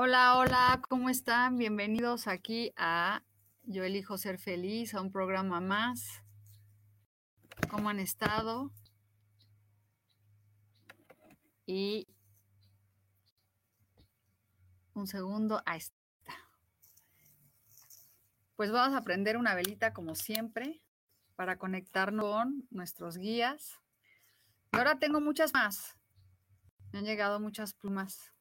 Hola, hola, ¿cómo están? Bienvenidos aquí a Yo elijo ser feliz, a un programa más. ¿Cómo han estado? Y un segundo, ahí está. Pues vamos a prender una velita como siempre para conectarnos con nuestros guías. Y ahora tengo muchas más. Me han llegado muchas plumas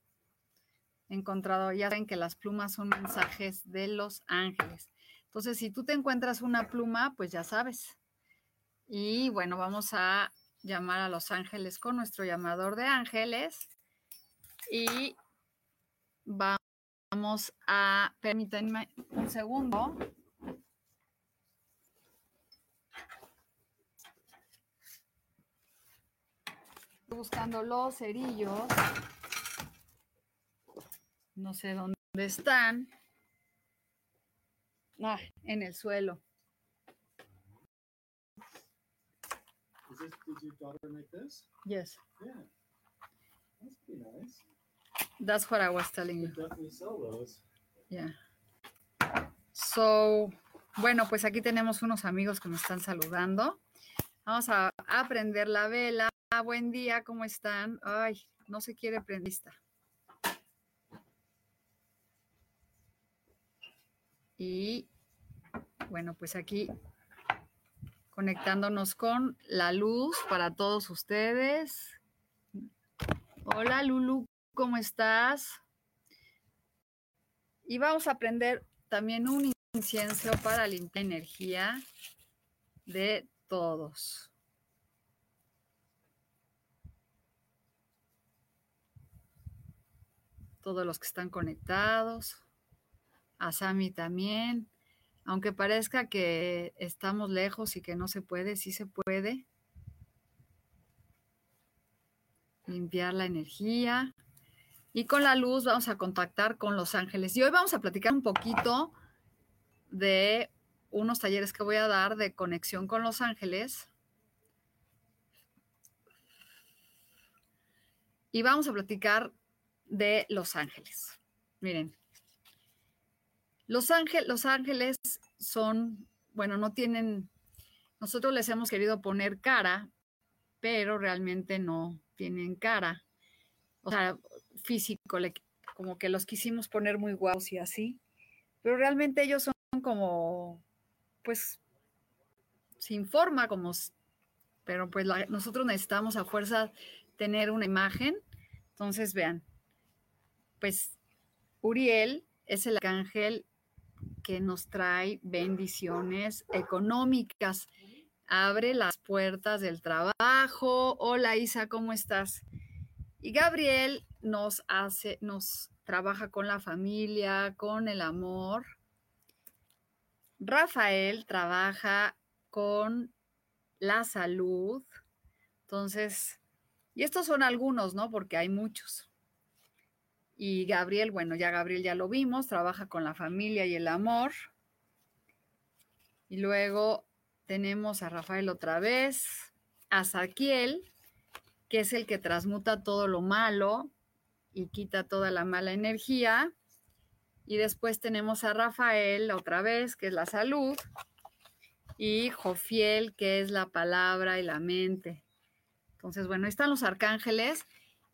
encontrado, ya saben que las plumas son mensajes de los ángeles. Entonces, si tú te encuentras una pluma, pues ya sabes. Y bueno, vamos a llamar a los ángeles con nuestro llamador de ángeles. Y vamos a, permítanme un segundo. Buscando los cerillos. No sé dónde están. Ah, en el suelo. Is this, did your daughter make this? Yes, Yeah. That's pretty nice. that's what I was telling You definitely sell those. Yeah. So, bueno, pues aquí tenemos unos amigos que me están saludando. Vamos a, a prender la vela. Buen día, ¿cómo están? Ay, no se quiere prendista. Y bueno, pues aquí conectándonos con la luz para todos ustedes. Hola Lulu, ¿cómo estás? Y vamos a prender también un incienso para limpiar energía de todos. Todos los que están conectados. A Sami también. Aunque parezca que estamos lejos y que no se puede, sí se puede. Limpiar la energía. Y con la luz vamos a contactar con los ángeles. Y hoy vamos a platicar un poquito de unos talleres que voy a dar de conexión con los ángeles. Y vamos a platicar de los ángeles. Miren, los, ángel, los ángeles son, bueno, no tienen, nosotros les hemos querido poner cara, pero realmente no tienen cara. O sea, físico, como que los quisimos poner muy guapos y así, pero realmente ellos son como, pues, sin forma, como, pero pues nosotros necesitamos a fuerza tener una imagen. Entonces, vean, pues Uriel es el arcángel que nos trae bendiciones económicas. Abre las puertas del trabajo. Hola Isa, ¿cómo estás? Y Gabriel nos hace, nos trabaja con la familia, con el amor. Rafael trabaja con la salud. Entonces, y estos son algunos, ¿no? Porque hay muchos. Y Gabriel, bueno, ya Gabriel ya lo vimos, trabaja con la familia y el amor. Y luego tenemos a Rafael otra vez, a Saquiel, que es el que transmuta todo lo malo y quita toda la mala energía. Y después tenemos a Rafael otra vez, que es la salud. Y Jofiel, que es la palabra y la mente. Entonces, bueno, ahí están los arcángeles.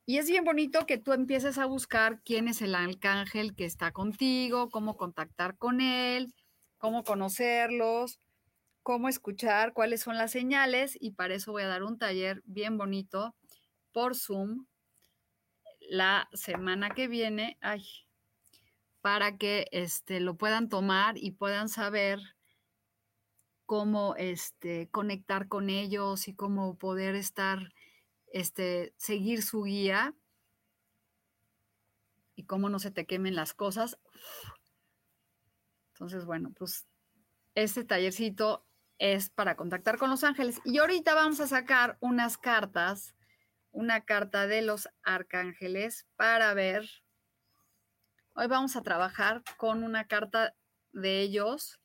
Y es bien bonito que tú empieces a buscar quién es el arcángel que está contigo, cómo contactar con él, cómo conocerlos, cómo escuchar, cuáles son las señales. Y para eso voy a dar un taller bien bonito por Zoom la semana que viene, ay, para que este, lo puedan tomar y puedan saber cómo este, conectar con ellos y cómo poder estar, este, seguir su guía y cómo no se te quemen las cosas. Entonces, bueno, pues este tallercito es para contactar con los ángeles. Y ahorita vamos a sacar unas cartas, una carta de los arcángeles para ver. Hoy vamos a trabajar con una carta de ellos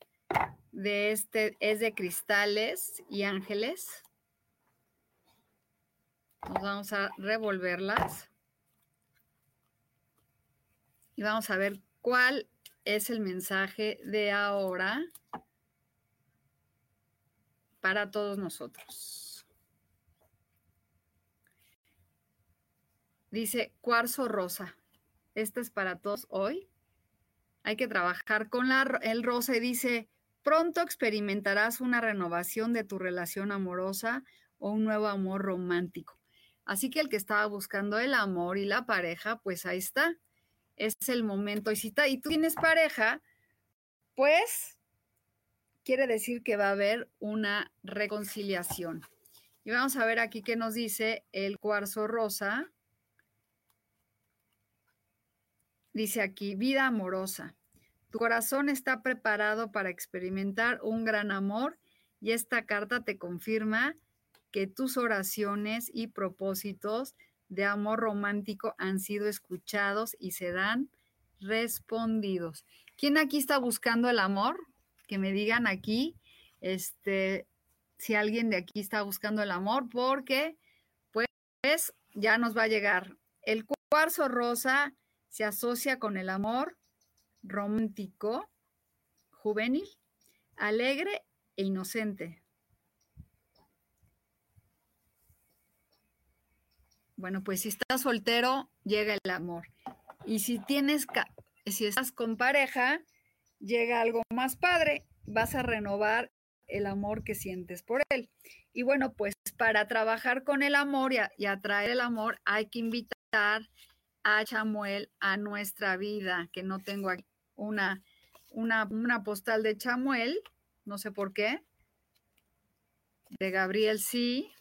de este es de cristales y ángeles. Nos vamos a revolverlas. Y vamos a ver cuál es el mensaje de ahora para todos nosotros. Dice cuarzo rosa. Este es para todos hoy. Hay que trabajar con la, el rosa y dice, Pronto experimentarás una renovación de tu relación amorosa o un nuevo amor romántico. Así que el que estaba buscando el amor y la pareja, pues ahí está. Es el momento. Y si y tú tienes pareja, pues quiere decir que va a haber una reconciliación. Y vamos a ver aquí qué nos dice el cuarzo rosa. Dice aquí, vida amorosa. Tu corazón está preparado para experimentar un gran amor y esta carta te confirma que tus oraciones y propósitos de amor romántico han sido escuchados y serán respondidos. ¿Quién aquí está buscando el amor? Que me digan aquí, este, si alguien de aquí está buscando el amor, porque pues ya nos va a llegar. El cuarzo rosa se asocia con el amor, romántico, juvenil, alegre e inocente. Bueno, pues si estás soltero, llega el amor. Y si tienes, si estás con pareja, llega algo más padre, vas a renovar el amor que sientes por él. Y bueno, pues para trabajar con el amor y, atraer el amor, hay que invitar a Chamuel a nuestra vida, que no tengo aquí una, una, postal de Chamuel, no sé por qué, de Gabriel sí.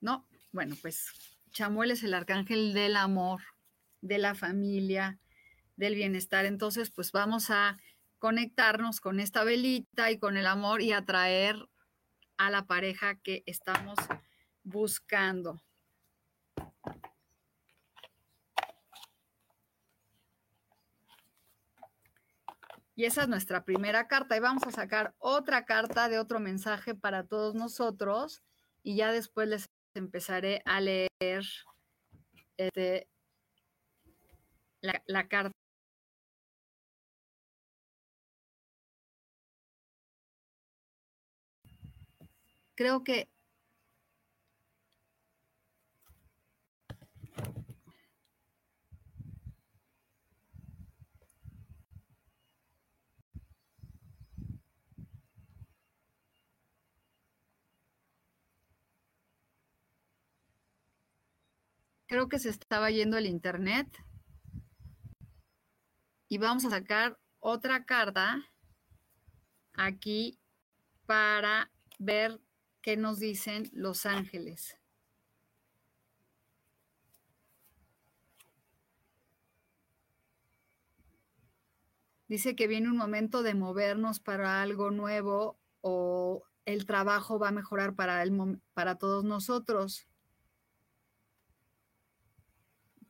No, bueno, pues Chamuel es el arcángel del amor, de la familia, del bienestar. Entonces, pues vamos a conectarnos con esta velita y con el amor y atraer a la pareja que estamos buscando. Y esa es nuestra primera carta. Y vamos a sacar otra carta de otro mensaje para todos nosotros. Y ya después les empezaré a leer este, la, la carta. Creo que creo que se estaba yendo el internet. Y vamos a sacar otra carta aquí para ver qué nos dicen los ángeles. Dice que viene un momento de movernos para algo nuevo o el trabajo va a mejorar para, el, para todos nosotros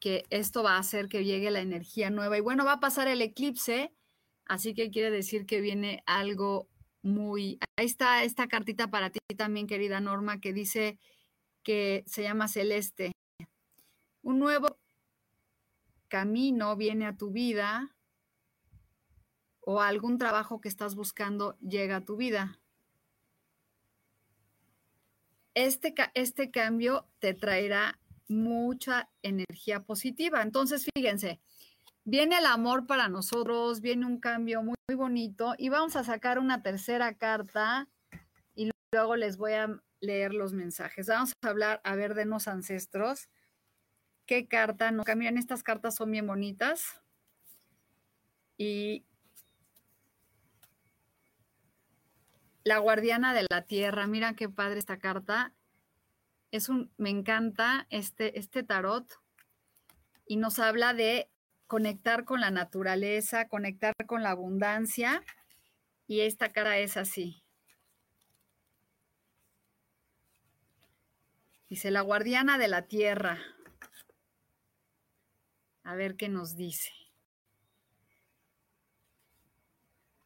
que esto va a hacer que llegue la energía nueva. Y bueno, va a pasar el eclipse, así que quiere decir que viene algo muy... Ahí está esta cartita para ti también, querida Norma, que dice que se llama Celeste. Un nuevo camino viene a tu vida o algún trabajo que estás buscando llega a tu vida. Este, este cambio te traerá mucha energía positiva. Entonces, fíjense, viene el amor para nosotros, viene un cambio muy, muy bonito y vamos a sacar una tercera carta y luego les voy a leer los mensajes. Vamos a hablar, a ver, de los ancestros. ¿Qué carta no cambian? Estas cartas son bien bonitas. Y la guardiana de la tierra, mira qué padre esta carta. Es un, me encanta este, este tarot y nos habla de conectar con la naturaleza, conectar con la abundancia. Y esta cara es así. Dice la guardiana de la tierra. A ver qué nos dice.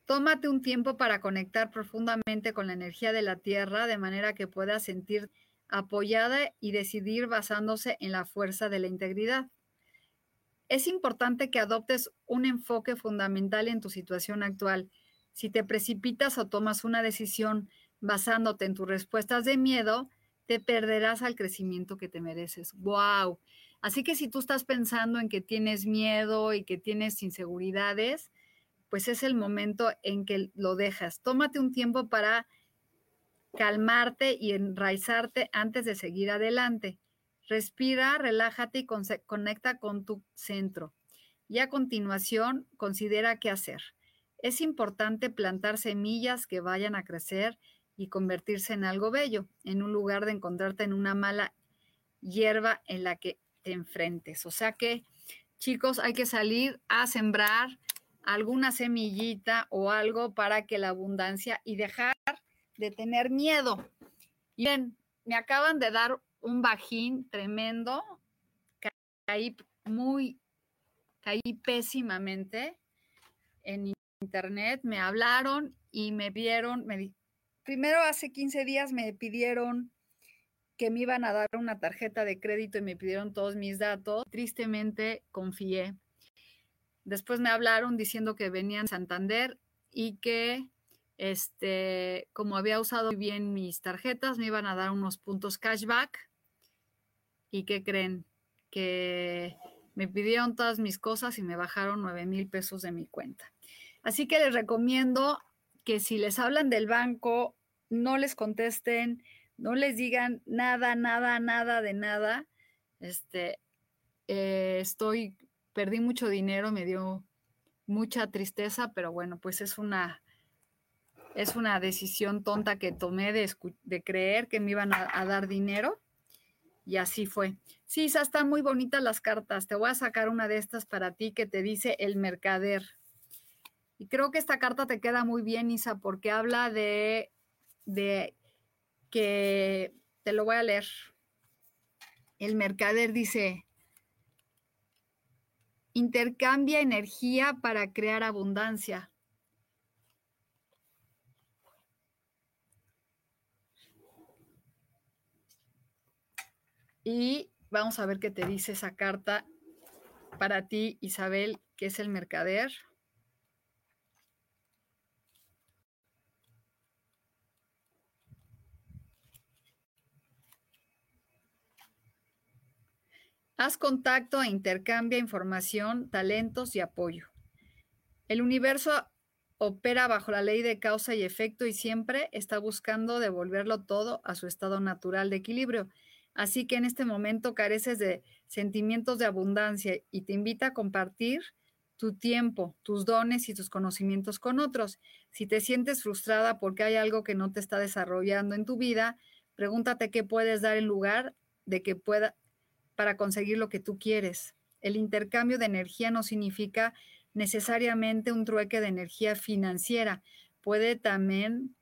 Tómate un tiempo para conectar profundamente con la energía de la tierra de manera que puedas sentir apoyada y decidir basándose en la fuerza de la integridad. Es importante que adoptes un enfoque fundamental en tu situación actual. Si te precipitas o tomas una decisión basándote en tus respuestas de miedo, te perderás al crecimiento que te mereces. ¡Wow! Así que si tú estás pensando en que tienes miedo y que tienes inseguridades, pues es el momento en que lo dejas. Tómate un tiempo para calmarte y enraizarte antes de seguir adelante. Respira, relájate y conecta con tu centro. Y a continuación, considera qué hacer. Es importante plantar semillas que vayan a crecer y convertirse en algo bello, en un lugar de encontrarte en una mala hierba en la que te enfrentes. O sea que, chicos, hay que salir a sembrar alguna semillita o algo para que la abundancia y dejar de tener miedo. Bien, me acaban de dar un bajín tremendo, caí muy, caí pésimamente en internet, me hablaron y me vieron, me, primero hace 15 días me pidieron que me iban a dar una tarjeta de crédito y me pidieron todos mis datos. Tristemente confié. Después me hablaron diciendo que venían Santander y que este, como había usado bien mis tarjetas, me iban a dar unos puntos cashback. ¿Y qué creen? Que me pidieron todas mis cosas y me bajaron 9 mil pesos de mi cuenta. Así que les recomiendo que si les hablan del banco, no les contesten, no les digan nada, nada, nada de nada. Este, eh, estoy, perdí mucho dinero, me dio mucha tristeza, pero bueno, pues es una, es una decisión tonta que tomé de, creer que me iban a, dar dinero. Y así fue. Sí, Isa, están muy bonitas las cartas. Te voy a sacar una de estas para ti que te dice el mercader. Y creo que esta carta te queda muy bien, Isa, porque habla de que, te lo voy a leer. El mercader dice, intercambia energía para crear abundancia. Y vamos a ver qué te dice esa carta para ti, Isabel, que es el mercader. Haz contacto e intercambia información, talentos y apoyo. El universo opera bajo la ley de causa y efecto y siempre está buscando devolverlo todo a su estado natural de equilibrio. Así que en este momento careces de sentimientos de abundancia y te invita a compartir tu tiempo, tus dones y tus conocimientos con otros. Si te sientes frustrada porque hay algo que no te está desarrollando en tu vida, pregúntate qué puedes dar en lugar de que pueda para conseguir lo que tú quieres. El intercambio de energía no significa necesariamente un trueque de energía financiera. Puede también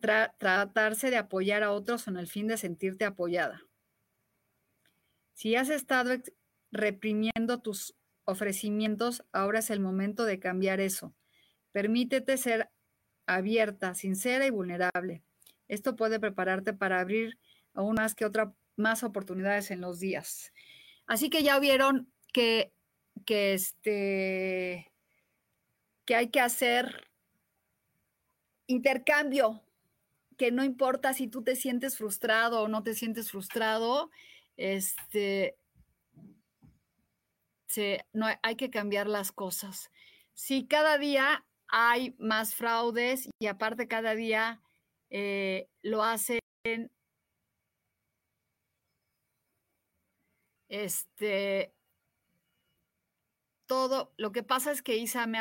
tratarse de apoyar a otros con el fin de sentirte apoyada. Si has estado reprimiendo tus ofrecimientos, ahora es el momento de cambiar eso. Permítete ser abierta, sincera y vulnerable. Esto puede prepararte para abrir aún más que otra más oportunidades en los días. Así que ya vieron que, que, este, que hay que hacer intercambio, no importa si tú te sientes frustrado o no te sientes frustrado, Este, no, hay que cambiar las cosas. Si cada día hay más fraudes y aparte cada día eh, lo hacen este todo lo que pasa es que Isa me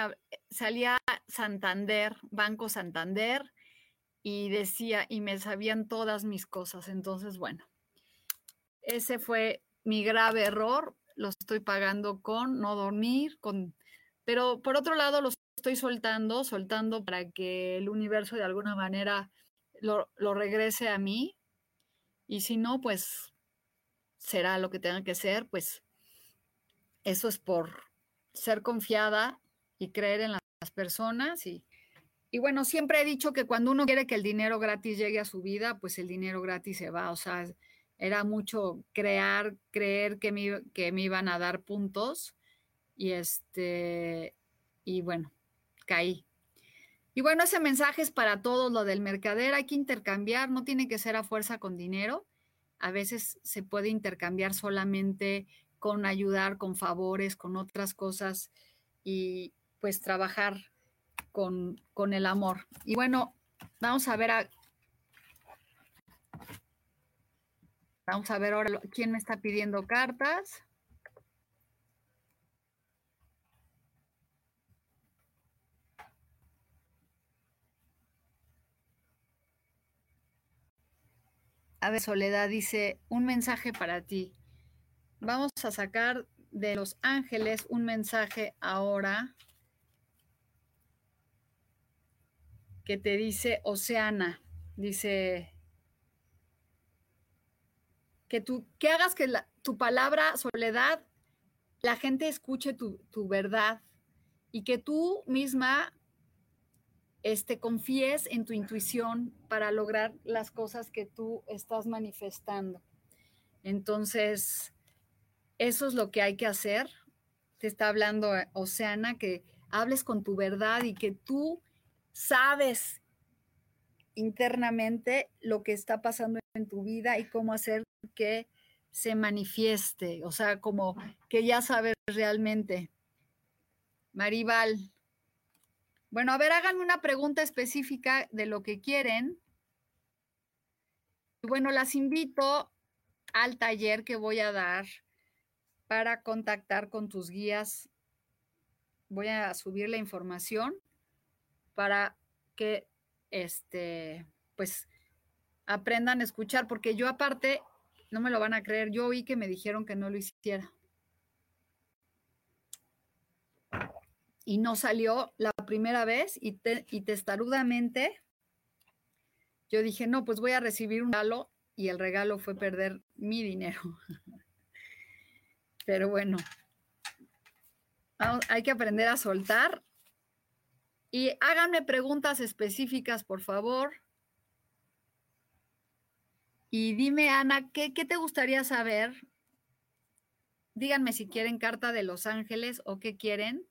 salía Santander, Banco Santander y decía y me sabían todas mis cosas, entonces bueno, ese fue mi grave error, lo estoy pagando con no dormir, con pero por otro lado lo estoy soltando, soltando para que el universo de alguna manera lo, lo regrese a mí. Y si no, pues será lo que tenga que ser, pues eso es por ser confiada y creer en las personas y, y bueno, siempre he dicho que cuando uno quiere que el dinero gratis llegue a su vida, pues el dinero gratis se va. O sea, era mucho crear, creer que me, que me iban a dar puntos y este, y bueno, caí. Y bueno, ese mensaje es para todos, lo del mercader, hay que intercambiar, no tiene que ser a fuerza con dinero, a veces se puede intercambiar solamente con ayudar, con favores, con otras cosas y pues trabajar con, con el amor. Y bueno, vamos a ver a, Vamos a ver ahora quién me está pidiendo cartas. A ver, Soledad dice, un mensaje para ti. Vamos a sacar de los ángeles un mensaje ahora que te dice Oceana. Dice, que tú, que hagas que tu palabra, soledad, la gente escuche tu, verdad y que tú misma este, confíes en tu intuición para lograr las cosas que tú estás manifestando. Entonces, eso es lo que hay que hacer. Te está hablando eh, Oceana, que hables con tu verdad y que tú sabes internamente lo que está pasando en tu vida y cómo hacer que se manifieste, o sea, como que ya sabes realmente. Maribal. Bueno, a ver, háganme una pregunta específica de lo que quieren. Bueno, las invito al taller que voy a dar para contactar con tus guías. Voy a subir la información para que este pues aprendan a escuchar porque yo aparte no me lo van a creer. Yo oí que me dijeron que no lo hiciera. Y no salió la primera vez y, y testarudamente yo dije, no, pues voy a recibir un regalo y el regalo fue perder mi dinero. Pero bueno, hay que aprender a soltar. Y háganme preguntas específicas, por favor. Y dime, Ana, ¿qué, te gustaría saber? Díganme si quieren carta de Los Ángeles o qué quieren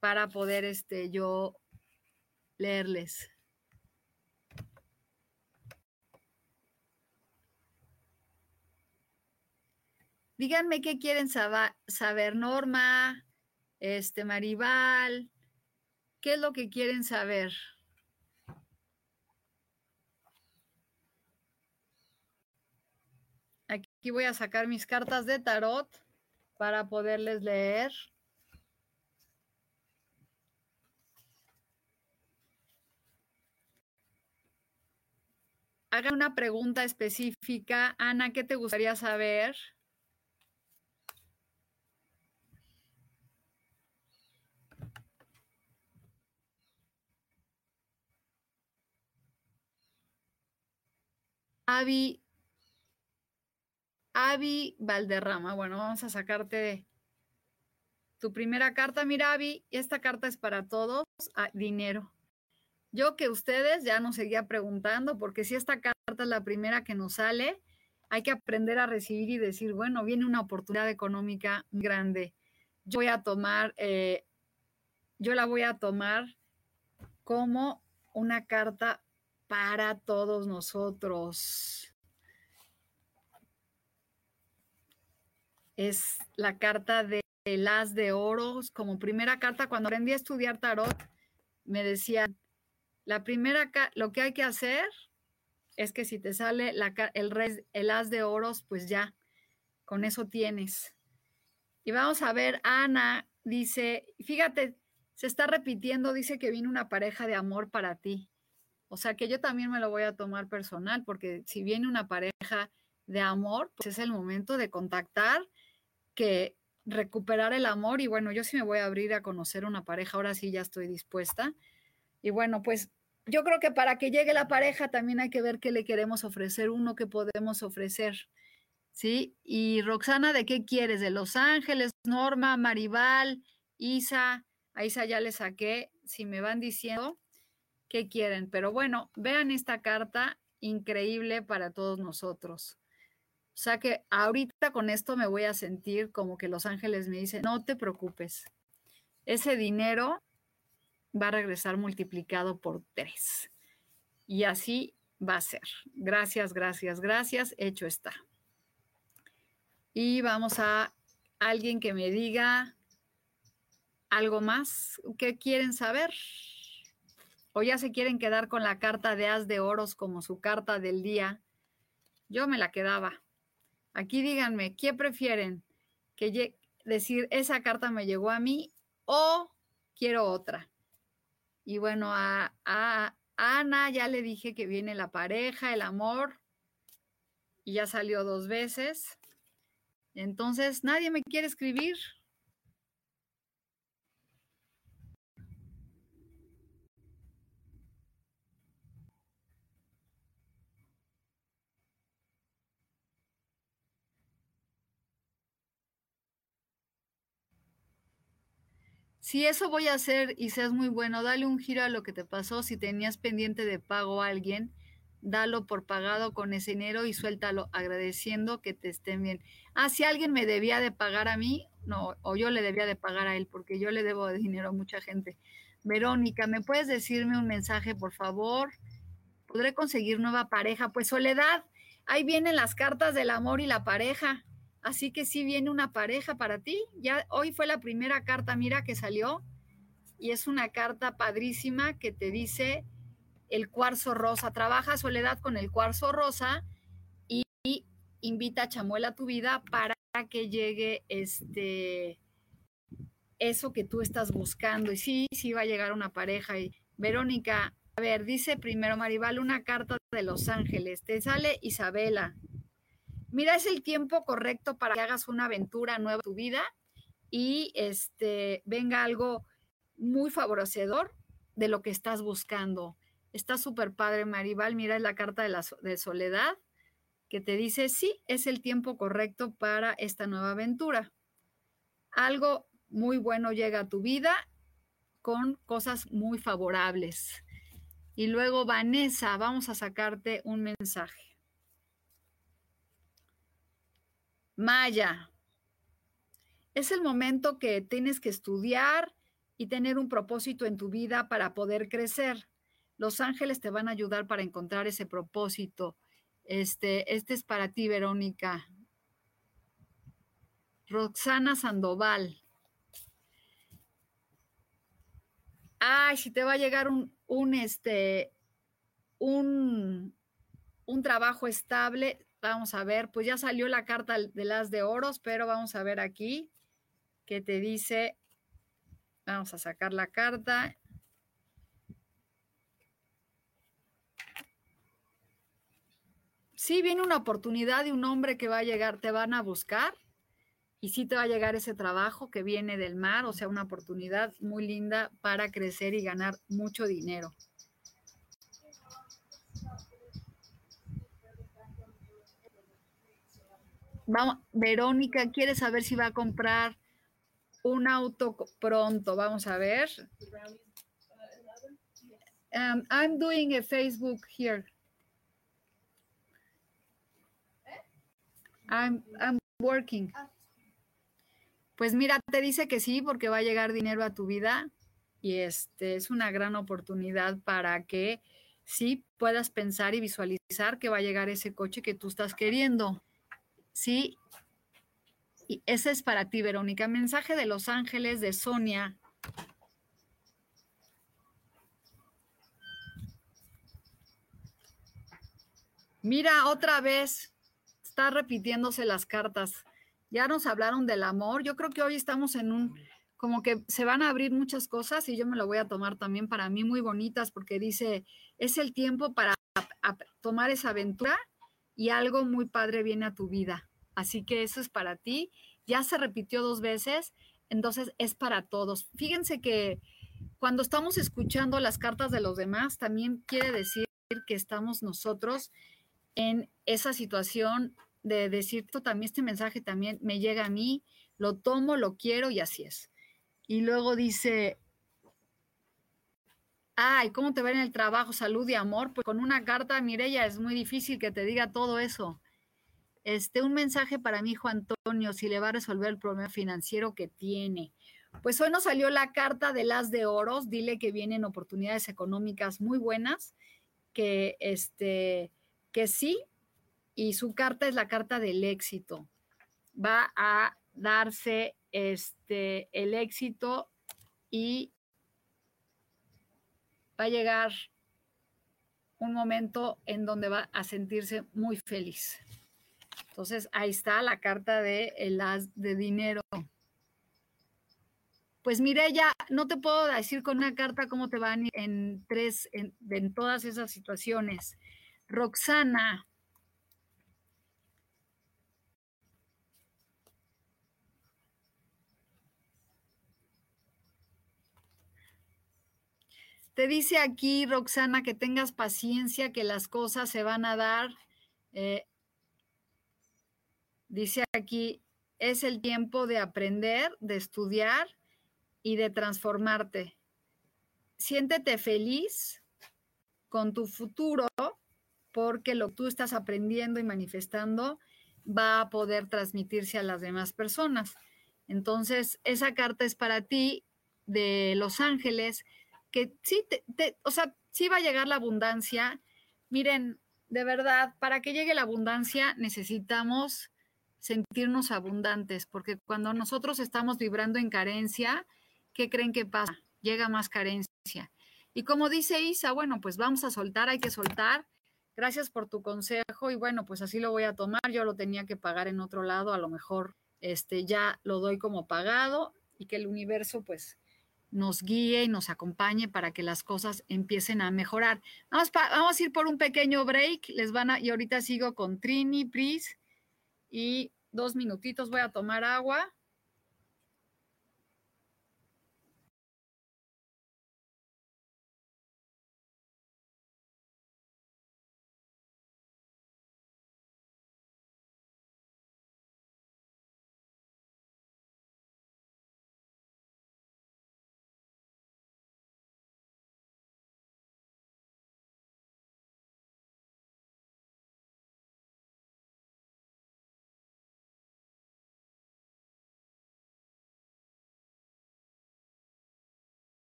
para poder este, yo leerles. Díganme qué quieren saber, Norma, este Maribal, qué es lo que quieren saber. Aquí voy a sacar mis cartas de tarot para poderles leer. Haga una pregunta específica. Ana, ¿qué te gustaría saber? Avi, Avi Valderrama. Bueno, vamos a sacarte tu primera carta. Mira, Avi, esta carta es para todos. Ah, dinero. Yo que ustedes ya nos seguía preguntando, porque si esta carta es la primera que nos sale, hay que aprender a recibir y decir, bueno, viene una oportunidad económica grande. Yo voy a tomar, eh, yo la voy a tomar como una carta para todos nosotros. es la carta de las de oros. Como primera carta, cuando aprendí a estudiar tarot, me decían, la primera, lo que hay que hacer es que si te sale el, el as de oros, pues ya, con eso tienes. Y vamos a ver, Ana dice, fíjate, se está repitiendo, dice que viene una pareja de amor para ti. O sea que yo también me lo voy a tomar personal, porque si viene una pareja de amor, pues es el momento de contactar, que recuperar el amor. Y bueno, yo sí me voy a abrir a conocer una pareja, ahora sí ya estoy dispuesta. Y bueno, pues yo creo que para que llegue la pareja también hay que ver qué le queremos ofrecer, uno que podemos ofrecer. ¿Sí? Y Roxana, ¿de qué quieres? ¿De Los Ángeles, Norma, Maribal, Isa? A Isa ya le saqué, si me van diciendo qué quieren. Pero bueno, vean esta carta increíble para todos nosotros. O sea que ahorita con esto me voy a sentir como que Los Ángeles me dicen, no te preocupes, ese dinero va a regresar multiplicado por tres. Y así va a ser. Gracias, gracias, gracias. Hecho está. Y vamos a alguien que me diga algo más. ¿Qué quieren saber? ¿O ya se quieren quedar con la carta de as de oros como su carta del día? Yo me la quedaba. Aquí díganme, ¿qué prefieren? Que decir, esa carta me llegó a mí o quiero otra. Y bueno, a, Ana ya le dije que viene la pareja, el amor, y ya salió dos veces. Entonces, nadie me quiere escribir. Si eso voy a hacer y seas muy bueno, dale un giro a lo que te pasó. Si tenías pendiente de pago a alguien, dalo por pagado con ese dinero y suéltalo agradeciendo que te estén bien. Ah, si alguien me debía de pagar a mí, no, o yo le debía de pagar a él, porque yo le debo dinero a mucha gente. Verónica, ¿me puedes decirme un mensaje, por favor? ¿Podré conseguir nueva pareja? Pues Soledad, ahí vienen las cartas del amor y la pareja. Así que sí viene una pareja para ti. Ya hoy fue la primera carta, mira, que salió. Y es una carta padrísima que te dice el cuarzo rosa. Trabaja soledad con el cuarzo rosa y, invita a Chamuel a tu vida para que llegue este eso que tú estás buscando. Y sí, sí va a llegar una pareja. Y Verónica, a ver, dice primero Maribal una carta de Los Ángeles. Te sale Isabela mira, es el tiempo correcto para que hagas una aventura nueva en tu vida y este, venga algo muy favorecedor de lo que estás buscando. Está súper padre, Maribal. Mira, es la carta de, la, de soledad que te dice, sí, es el tiempo correcto para esta nueva aventura. Algo muy bueno llega a tu vida con cosas muy favorables. Y luego, Vanessa, vamos a sacarte un mensaje. Maya, es el momento que tienes que estudiar y tener un propósito en tu vida para poder crecer. Los ángeles te van a ayudar para encontrar ese propósito. Este, este es para ti, Verónica. Roxana Sandoval. Ay, si te va a llegar un, un, este, un, un trabajo estable, Vamos a ver, pues ya salió la carta de las de oros, pero vamos a ver aquí que te dice, vamos a sacar la carta. Sí, viene una oportunidad de un hombre que va a llegar, te van a buscar y sí te va a llegar ese trabajo que viene del mar, o sea, una oportunidad muy linda para crecer y ganar mucho dinero. Vamos, Verónica quiere saber si va a comprar un auto pronto. Vamos a ver. Um, I'm doing a Facebook here. I'm, I'm working. Pues mira, te dice que sí, porque va a llegar dinero a tu vida y este es una gran oportunidad para que sí puedas pensar y visualizar que va a llegar ese coche que tú estás queriendo. ¿Sí? Y ese es para ti, Verónica. Mensaje de Los Ángeles de Sonia. Mira, otra vez, está repitiéndose las cartas. Ya nos hablaron del amor. Yo creo que hoy estamos en un, como que se van a abrir muchas cosas y yo me lo voy a tomar también para mí muy bonitas porque dice, es el tiempo para tomar esa aventura y algo muy padre viene a tu vida. Así que eso es para ti. Ya se repitió dos veces, entonces es para todos. Fíjense que cuando estamos escuchando las cartas de los demás, también quiere decir que estamos nosotros en esa situación de decir, también este mensaje también me llega a mí, lo tomo, lo quiero y así es. Y luego dice, ay, ¿cómo te ven en el trabajo? Salud y amor. Pues con una carta, Mireya, es muy difícil que te diga todo eso. Este, un mensaje para mi hijo Antonio, si le va a resolver el problema financiero que tiene. Pues hoy nos salió la carta de las de oros, dile que vienen oportunidades económicas muy buenas, que este, que sí, y su carta es la carta del éxito. Va a darse este, el éxito y va a llegar un momento en donde va a sentirse muy feliz. Entonces, ahí está la carta de el as de dinero. Pues mire, ya no te puedo decir con una carta cómo te van en tres, en todas esas situaciones. Roxana. Te dice aquí, Roxana, que tengas paciencia, que las cosas se van a dar. Eh, dice aquí, es el tiempo de aprender, de estudiar y de transformarte. Siéntete feliz con tu futuro porque lo que tú estás aprendiendo y manifestando va a poder transmitirse a las demás personas. Entonces, esa carta es para ti de Los Ángeles, que sí, te, o sea, sí va a llegar la abundancia. Miren, de verdad, para que llegue la abundancia necesitamos sentirnos abundantes, porque cuando nosotros estamos vibrando en carencia, ¿qué creen que pasa? Llega más carencia. Y como dice Isa, bueno, pues vamos a soltar, hay que soltar gracias por tu consejo y bueno, pues así lo voy a tomar. Yo lo tenía que pagar en otro lado, a lo mejor este ya lo doy como pagado y que el universo pues nos guíe y nos acompañe para que las cosas empiecen a mejorar. Vamos, vamos a ir por un pequeño break, les van a, y ahorita sigo con Trini, Pris, y dos minutitos voy a tomar agua.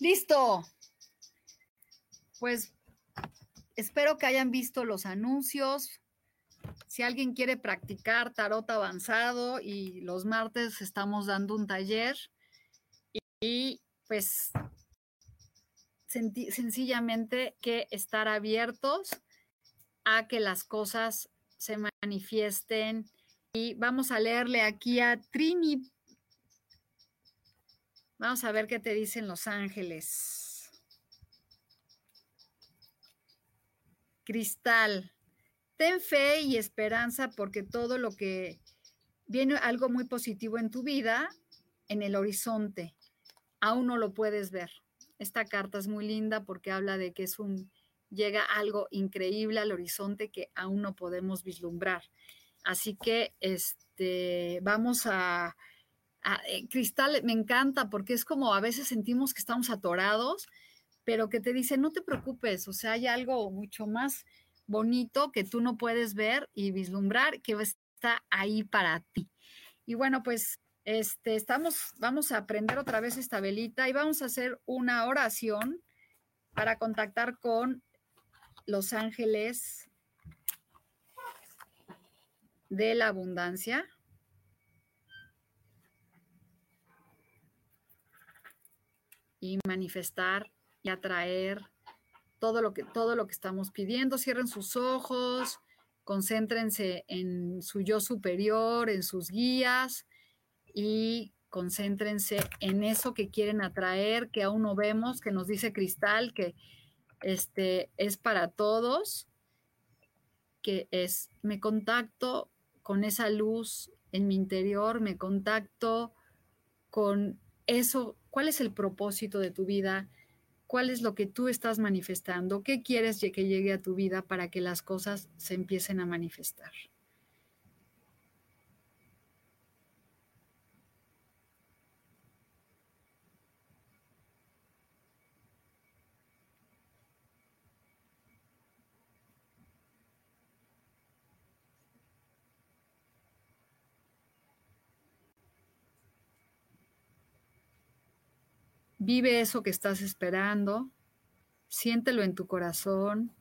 Listo. Pues espero que hayan visto los anuncios. Si alguien quiere practicar tarot avanzado y los martes estamos dando un taller y, pues sencillamente que estar abiertos a que las cosas se manifiesten. Y vamos a leerle aquí a Trini. Vamos a ver qué te dicen los ángeles. Cristal, ten fe y esperanza porque todo lo que viene algo muy positivo en tu vida, en el horizonte, aún no lo puedes ver. Esta carta es muy linda porque habla de que es un llega algo increíble al horizonte que aún no podemos vislumbrar. Así que este vamos a, eh, Cristal me encanta porque es como a veces sentimos que estamos atorados, pero que te dice, "No te preocupes, o sea, hay algo mucho más bonito que tú no puedes ver y vislumbrar que está ahí para ti." Y bueno, pues este, estamos, vamos a aprender otra vez esta velita y vamos a hacer una oración para contactar con los ángeles de la abundancia. Y manifestar y atraer todo lo que, todo lo que estamos pidiendo. Cierren sus ojos, concéntrense en su yo superior, en sus guías y concéntrense en eso que quieren atraer, que aún no vemos, que nos dice Cristal, que este, es para todos, que es, me contacto con esa luz en mi interior, me contacto con eso, cuál es el propósito de tu vida, cuál es lo que tú estás manifestando, qué quieres que llegue a tu vida para que las cosas se empiecen a manifestar. Vive eso que estás esperando, siéntelo en tu corazón.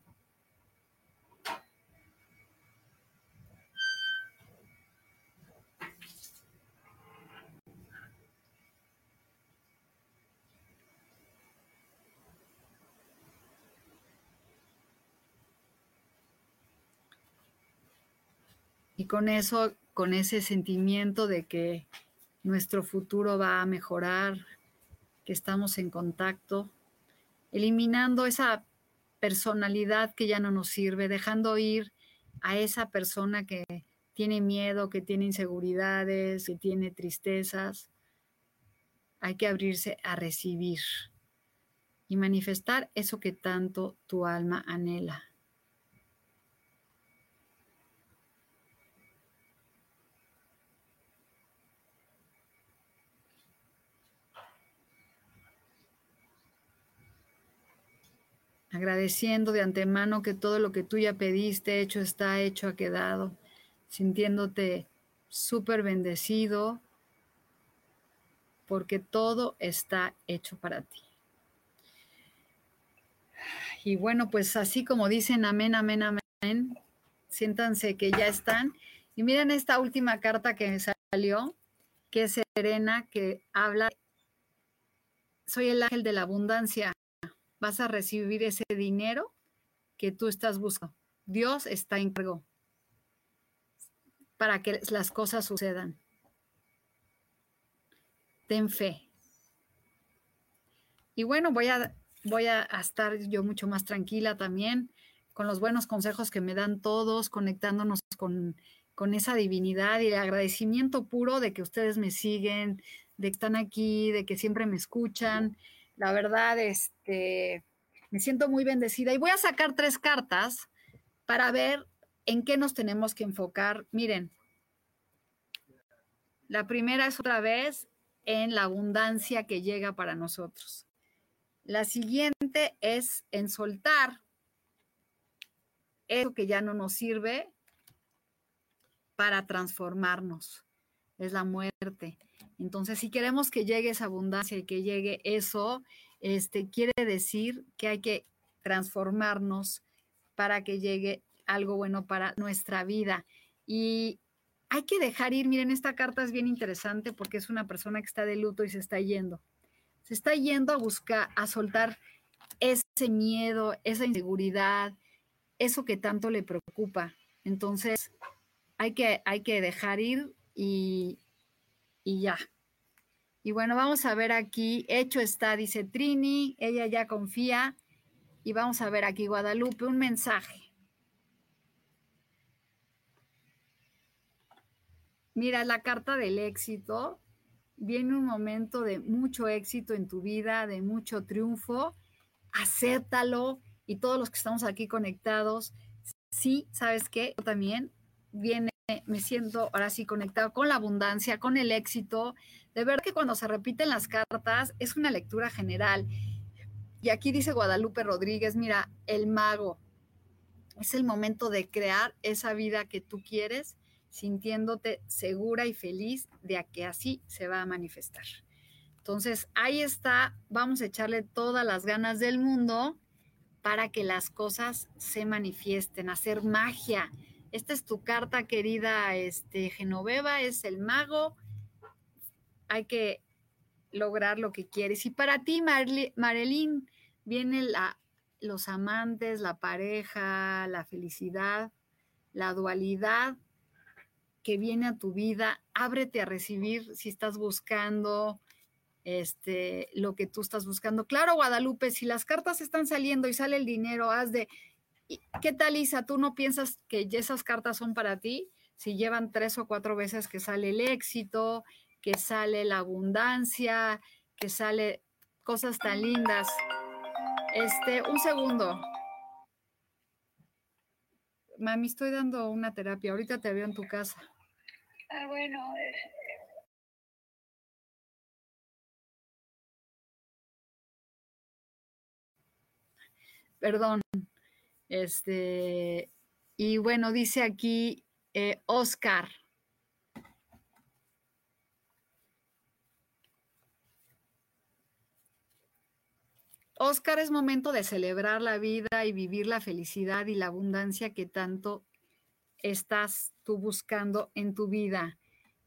Y con eso, con ese sentimiento de que nuestro futuro va a mejorar, que estamos en contacto, eliminando esa personalidad que ya no nos sirve, dejando ir a esa persona que tiene miedo, que tiene inseguridades, que tiene tristezas. Hay que abrirse a recibir y manifestar eso que tanto tu alma anhela. Agradeciendo de antemano que todo lo que tú ya pediste, hecho está, hecho ha quedado, sintiéndote súper bendecido, porque todo está hecho para ti. Y bueno, pues así como dicen amén, amén, amén, siéntanse que ya están. Y miren esta última carta que me salió, que es Serena, que habla, soy el ángel de la abundancia vas a recibir ese dinero que tú estás buscando. Dios está en cargo para que las cosas sucedan. Ten fe. Y bueno, voy a, voy a estar yo mucho más tranquila también con los buenos consejos que me dan todos, conectándonos con, con esa divinidad y el agradecimiento puro de que ustedes me siguen, de que están aquí, de que siempre me escuchan la verdad, este, me siento muy bendecida y voy a sacar tres cartas para ver en qué nos tenemos que enfocar. Miren, la primera es otra vez en la abundancia que llega para nosotros. La siguiente es en soltar eso que ya no nos sirve para transformarnos. Es la muerte. Entonces, si queremos que llegue esa abundancia y que llegue eso, este, quiere decir que hay que transformarnos para que llegue algo bueno para nuestra vida. Y hay que dejar ir, miren, esta carta es bien interesante porque es una persona que está de luto y se está yendo. Se está yendo a buscar, a soltar ese miedo, esa inseguridad, eso que tanto le preocupa. Entonces, hay que, hay que dejar ir y, y ya. Y bueno, vamos a ver aquí, hecho está, dice Trini, ella ya confía. Y vamos a ver aquí, Guadalupe, un mensaje. Mira, la carta del éxito. Viene un momento de mucho éxito en tu vida, de mucho triunfo. Acéptalo. Y todos los que estamos aquí conectados, sí, ¿sabes qué? También viene, me siento ahora sí conectado con la abundancia, con el éxito. De ver que cuando se repiten las cartas es una lectura general. Y aquí dice Guadalupe Rodríguez, mira, el mago. Es el momento de crear esa vida que tú quieres, sintiéndote segura y feliz de que así se va a manifestar. Entonces, ahí está, vamos a echarle todas las ganas del mundo para que las cosas se manifiesten, hacer magia. Esta es tu carta, querida este, Genoveva, es el mago. Hay que lograr lo que quieres. Y para ti, Marilyn, vienen la, los amantes, la pareja, la felicidad, la dualidad que viene a tu vida. Ábrete a recibir si estás buscando este, lo que tú estás buscando. Claro, Guadalupe, si las cartas están saliendo y sale el dinero, haz de, ¿qué tal, Isa? ¿Tú no piensas que esas cartas son para ti? Si llevan tres o cuatro veces que sale el éxito, que sale la abundancia, que sale cosas tan lindas. Este, un segundo. Mami, estoy dando una terapia. Ahorita te veo en tu casa. Ah, bueno. Eh, Perdón. Este, y bueno, dice aquí eh, Oscar. Oscar, es momento de celebrar la vida y vivir la felicidad y la abundancia que tanto estás tú buscando en tu vida.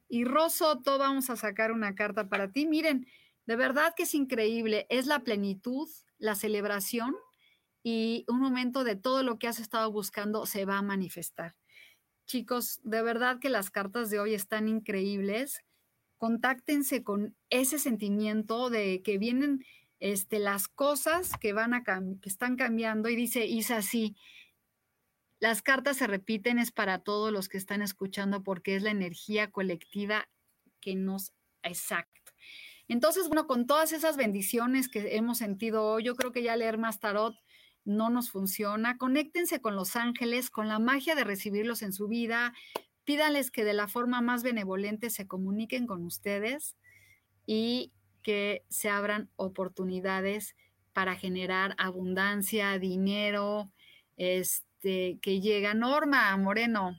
Y Rosoto, vamos a sacar una carta para ti. Miren, de verdad que es increíble. Es la plenitud, la celebración y un momento de todo lo que has estado buscando se va a manifestar. Chicos, de verdad que las cartas de hoy están increíbles. Contáctense con ese sentimiento de que vienen este, las cosas que van a que están cambiando y dice Isa así. Las cartas se repiten es para todos los que están escuchando porque es la energía colectiva que nos exacto. Entonces, bueno, con todas esas bendiciones que hemos sentido hoy, yo creo que ya leer más tarot no nos funciona. Conéctense con los ángeles, con la magia de recibirlos en su vida. Pídanles que de la forma más benevolente se comuniquen con ustedes y que se abran oportunidades para generar abundancia, dinero, este, que llega. Norma Moreno.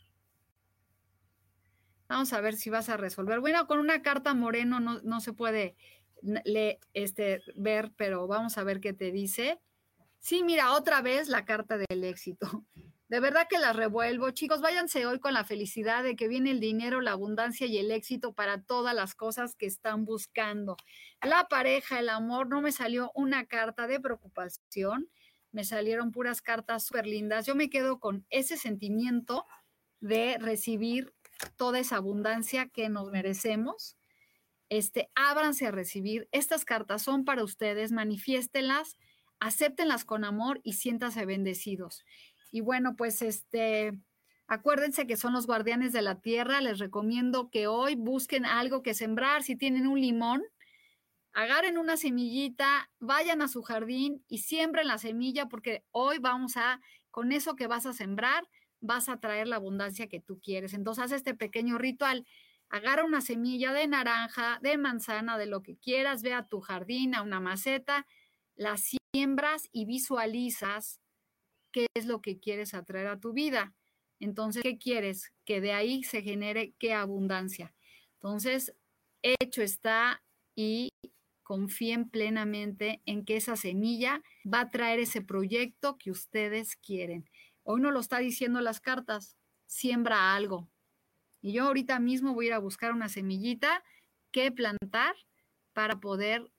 Vamos a ver si vas a resolver. Bueno, con una carta Moreno no, se puede le, este, ver, pero vamos a ver qué te dice. Sí, mira, otra vez la carta del éxito. De verdad que la revuelvo. Chicos, váyanse hoy con la felicidad de que viene el dinero, la abundancia y el éxito para todas las cosas que están buscando. La pareja, el amor, no me salió una carta de preocupación, me salieron puras cartas súper lindas. Yo me quedo con ese sentimiento de recibir toda esa abundancia que nos merecemos. Este, ábranse a recibir. Estas cartas son para ustedes, manifiéstenlas, acéptenlas con amor y siéntanse bendecidos. Y bueno, pues este, acuérdense que son los guardianes de la tierra. Les recomiendo que hoy busquen algo que sembrar. Si tienen un limón, agarren una semillita, vayan a su jardín y siembren la semilla porque hoy vamos a, con eso que vas a sembrar, vas a traer la abundancia que tú quieres. Entonces, haz este pequeño ritual. Agarra una semilla de naranja, de manzana, de lo que quieras, ve a tu jardín, a una maceta, la siembras y visualizas qué es lo que quieres atraer a tu vida. Entonces, ¿qué quieres? Que de ahí se genere qué abundancia. Entonces, hecho está y confíen plenamente en que esa semilla va a traer ese proyecto que ustedes quieren. Hoy no lo está diciendo las cartas, siembra algo. Y yo ahorita mismo voy a ir a buscar una semillita que plantar para poder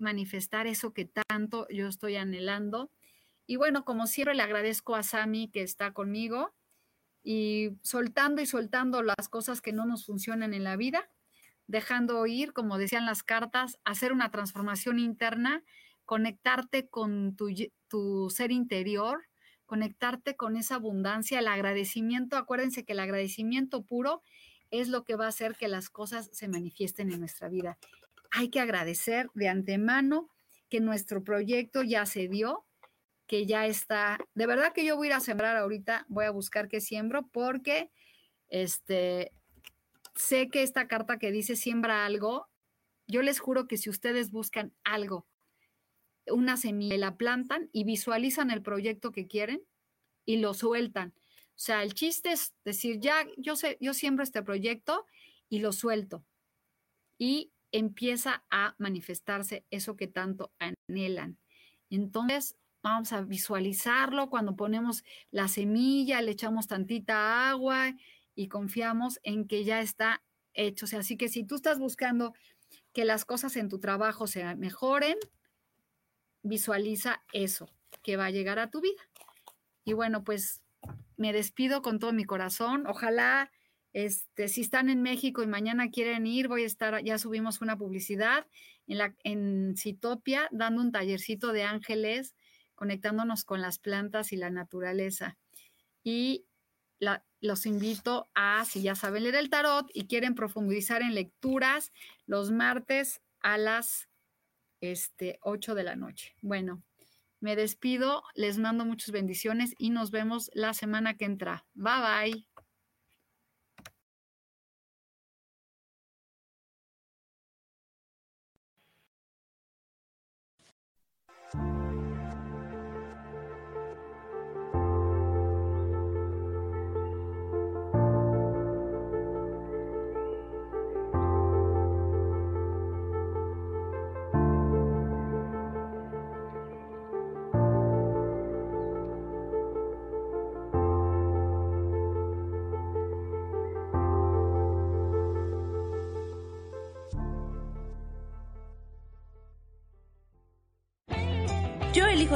manifestar eso que tanto yo estoy anhelando. Y bueno, como siempre le agradezco a Sami que está conmigo y soltando y soltando las cosas que no nos funcionan en la vida, dejando ir, como decían las cartas, hacer una transformación interna, conectarte con tu, tu ser interior, conectarte con esa abundancia, el agradecimiento. Acuérdense que el agradecimiento puro es lo que va a hacer que las cosas se manifiesten en nuestra vida. Hay que agradecer de antemano que nuestro proyecto ya se dio, que ya está. De verdad que yo voy a ir a sembrar ahorita, voy a buscar qué siembro porque este sé que esta carta que dice siembra algo, yo les juro que si ustedes buscan algo, una semilla, la plantan y visualizan el proyecto que quieren y lo sueltan. O sea, el chiste es decir, ya yo sé, yo siembro este proyecto y lo suelto. Y empieza a manifestarse eso que tanto anhelan. Entonces, vamos a visualizarlo cuando ponemos la semilla, le echamos tantita agua y confiamos en que ya está hecho. Así que si tú estás buscando que las cosas en tu trabajo se mejoren, visualiza eso que va a llegar a tu vida. Y bueno, pues me despido con todo mi corazón. Ojalá, este, si están en México y mañana quieren ir, voy a estar, ya subimos una publicidad en, la, Citopia, dando un tallercito de ángeles conectándonos con las plantas y la naturaleza. Y los invito a, si ya saben leer el tarot y quieren profundizar en lecturas, los martes a las este, 8 de la noche. Bueno, me despido, les mando muchas bendiciones y nos vemos la semana que entra. Bye bye.